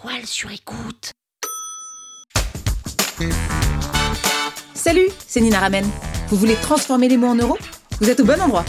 toile sur écoute. Salut, c'est Nina Ramen. Vous voulez transformer les mots en euros? Vous êtes au bon endroit.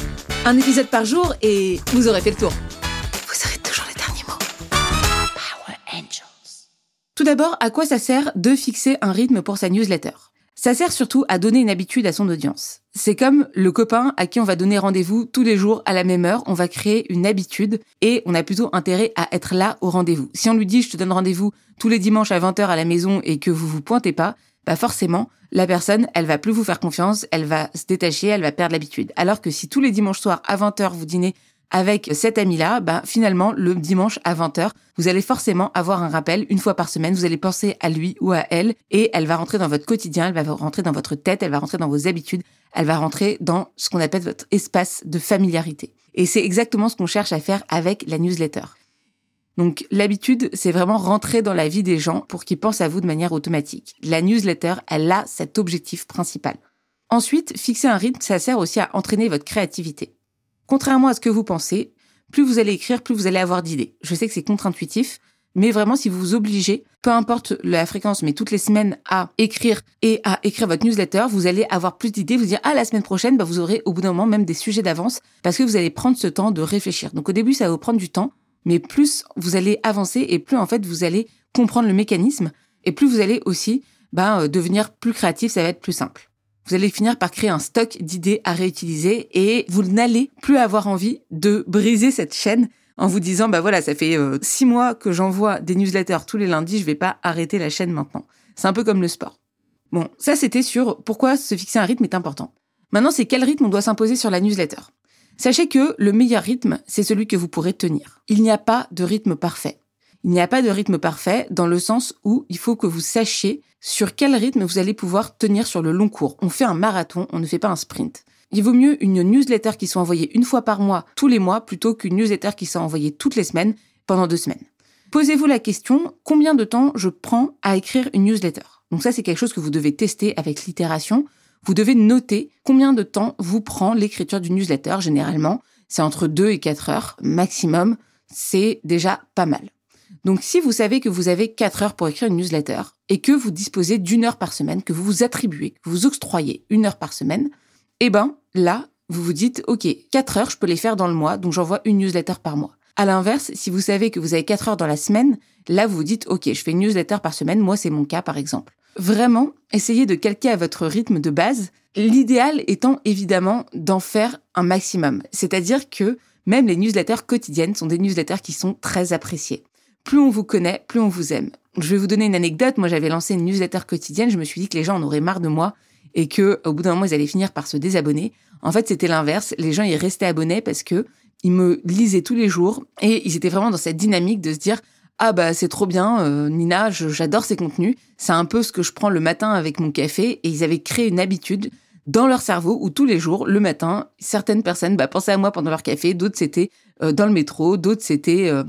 Un épisode par jour et vous aurez fait le tour. Vous aurez toujours les derniers mots. Power Angels. Tout d'abord, à quoi ça sert de fixer un rythme pour sa newsletter? Ça sert surtout à donner une habitude à son audience. C'est comme le copain à qui on va donner rendez-vous tous les jours à la même heure, on va créer une habitude et on a plutôt intérêt à être là au rendez-vous. Si on lui dit je te donne rendez-vous tous les dimanches à 20h à la maison et que vous vous pointez pas, bah forcément, la personne, elle va plus vous faire confiance, elle va se détacher, elle va perdre l'habitude. Alors que si tous les dimanches soirs à 20h vous dînez avec cet ami-là, bah finalement le dimanche à 20h, vous allez forcément avoir un rappel une fois par semaine, vous allez penser à lui ou à elle et elle va rentrer dans votre quotidien, elle va rentrer dans votre tête, elle va rentrer dans vos habitudes, elle va rentrer dans ce qu'on appelle votre espace de familiarité. Et c'est exactement ce qu'on cherche à faire avec la newsletter. Donc l'habitude, c'est vraiment rentrer dans la vie des gens pour qu'ils pensent à vous de manière automatique. La newsletter, elle a cet objectif principal. Ensuite, fixer un rythme, ça sert aussi à entraîner votre créativité. Contrairement à ce que vous pensez, plus vous allez écrire, plus vous allez avoir d'idées. Je sais que c'est contre-intuitif, mais vraiment, si vous vous obligez, peu importe la fréquence, mais toutes les semaines à écrire et à écrire votre newsletter, vous allez avoir plus d'idées, vous dire, ah, la semaine prochaine, bah, vous aurez au bout d'un moment même des sujets d'avance parce que vous allez prendre ce temps de réfléchir. Donc au début, ça va vous prendre du temps mais plus vous allez avancer et plus en fait vous allez comprendre le mécanisme et plus vous allez aussi ben, devenir plus créatif, ça va être plus simple. Vous allez finir par créer un stock d'idées à réutiliser et vous n'allez plus avoir envie de briser cette chaîne en vous disant bah voilà ça fait euh, six mois que j'envoie des newsletters tous les lundis, je vais pas arrêter la chaîne maintenant. C'est un peu comme le sport. Bon, ça c'était sur pourquoi se fixer un rythme est important. Maintenant c'est quel rythme on doit s'imposer sur la newsletter? Sachez que le meilleur rythme, c'est celui que vous pourrez tenir. Il n'y a pas de rythme parfait. Il n'y a pas de rythme parfait dans le sens où il faut que vous sachiez sur quel rythme vous allez pouvoir tenir sur le long cours. On fait un marathon, on ne fait pas un sprint. Il vaut mieux une newsletter qui soit envoyée une fois par mois, tous les mois, plutôt qu'une newsletter qui soit envoyée toutes les semaines, pendant deux semaines. Posez-vous la question, combien de temps je prends à écrire une newsletter? Donc ça, c'est quelque chose que vous devez tester avec l'itération vous devez noter combien de temps vous prend l'écriture d'une newsletter. Généralement, c'est entre 2 et 4 heures maximum. C'est déjà pas mal. Donc si vous savez que vous avez 4 heures pour écrire une newsletter et que vous disposez d'une heure par semaine, que vous vous attribuez, que vous octroyez une heure par semaine, eh ben là, vous vous dites, OK, 4 heures, je peux les faire dans le mois, donc j'envoie une newsletter par mois. À l'inverse, si vous savez que vous avez 4 heures dans la semaine, là, vous vous dites, OK, je fais une newsletter par semaine, moi, c'est mon cas, par exemple. Vraiment, essayez de calquer à votre rythme de base, l'idéal étant évidemment d'en faire un maximum. C'est-à-dire que même les newsletters quotidiennes sont des newsletters qui sont très appréciées. Plus on vous connaît, plus on vous aime. Je vais vous donner une anecdote. Moi, j'avais lancé une newsletter quotidienne. Je me suis dit que les gens en auraient marre de moi et que, au bout d'un moment, ils allaient finir par se désabonner. En fait, c'était l'inverse. Les gens, ils restaient abonnés parce que ils me lisaient tous les jours et ils étaient vraiment dans cette dynamique de se dire ah bah c'est trop bien, euh, Nina, j'adore ces contenus. C'est un peu ce que je prends le matin avec mon café. Et ils avaient créé une habitude dans leur cerveau où tous les jours, le matin, certaines personnes bah, pensaient à moi pendant leur café, d'autres c'était euh, dans le métro, d'autres c'était euh,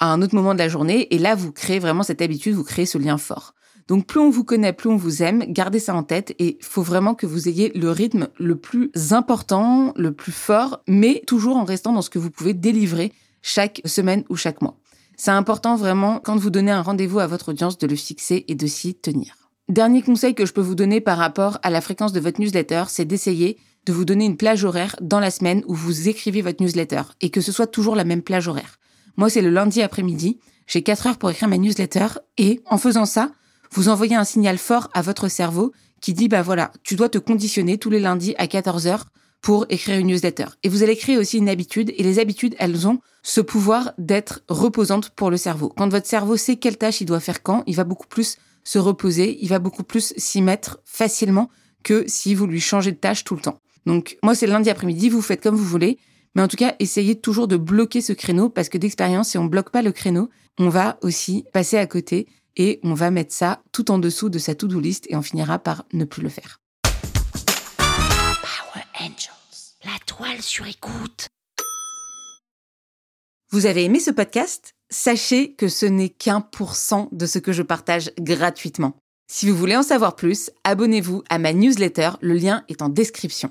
à un autre moment de la journée. Et là, vous créez vraiment cette habitude, vous créez ce lien fort. Donc plus on vous connaît, plus on vous aime, gardez ça en tête et il faut vraiment que vous ayez le rythme le plus important, le plus fort, mais toujours en restant dans ce que vous pouvez délivrer chaque semaine ou chaque mois. C'est important vraiment, quand vous donnez un rendez-vous à votre audience, de le fixer et de s'y tenir. Dernier conseil que je peux vous donner par rapport à la fréquence de votre newsletter, c'est d'essayer de vous donner une plage horaire dans la semaine où vous écrivez votre newsletter et que ce soit toujours la même plage horaire. Moi, c'est le lundi après-midi. J'ai 4 heures pour écrire ma newsletter et en faisant ça, vous envoyez un signal fort à votre cerveau qui dit, bah voilà, tu dois te conditionner tous les lundis à 14 heures pour écrire une newsletter. Et vous allez créer aussi une habitude, et les habitudes, elles ont ce pouvoir d'être reposantes pour le cerveau. Quand votre cerveau sait quelle tâche il doit faire quand, il va beaucoup plus se reposer, il va beaucoup plus s'y mettre facilement que si vous lui changez de tâche tout le temps. Donc moi, c'est lundi après-midi, vous faites comme vous voulez, mais en tout cas, essayez toujours de bloquer ce créneau, parce que d'expérience, si on bloque pas le créneau, on va aussi passer à côté et on va mettre ça tout en dessous de sa to-do list et on finira par ne plus le faire. Angels, la toile sur écoute. Vous avez aimé ce podcast? Sachez que ce n'est qu'un pour cent de ce que je partage gratuitement. Si vous voulez en savoir plus, abonnez-vous à ma newsletter, le lien est en description.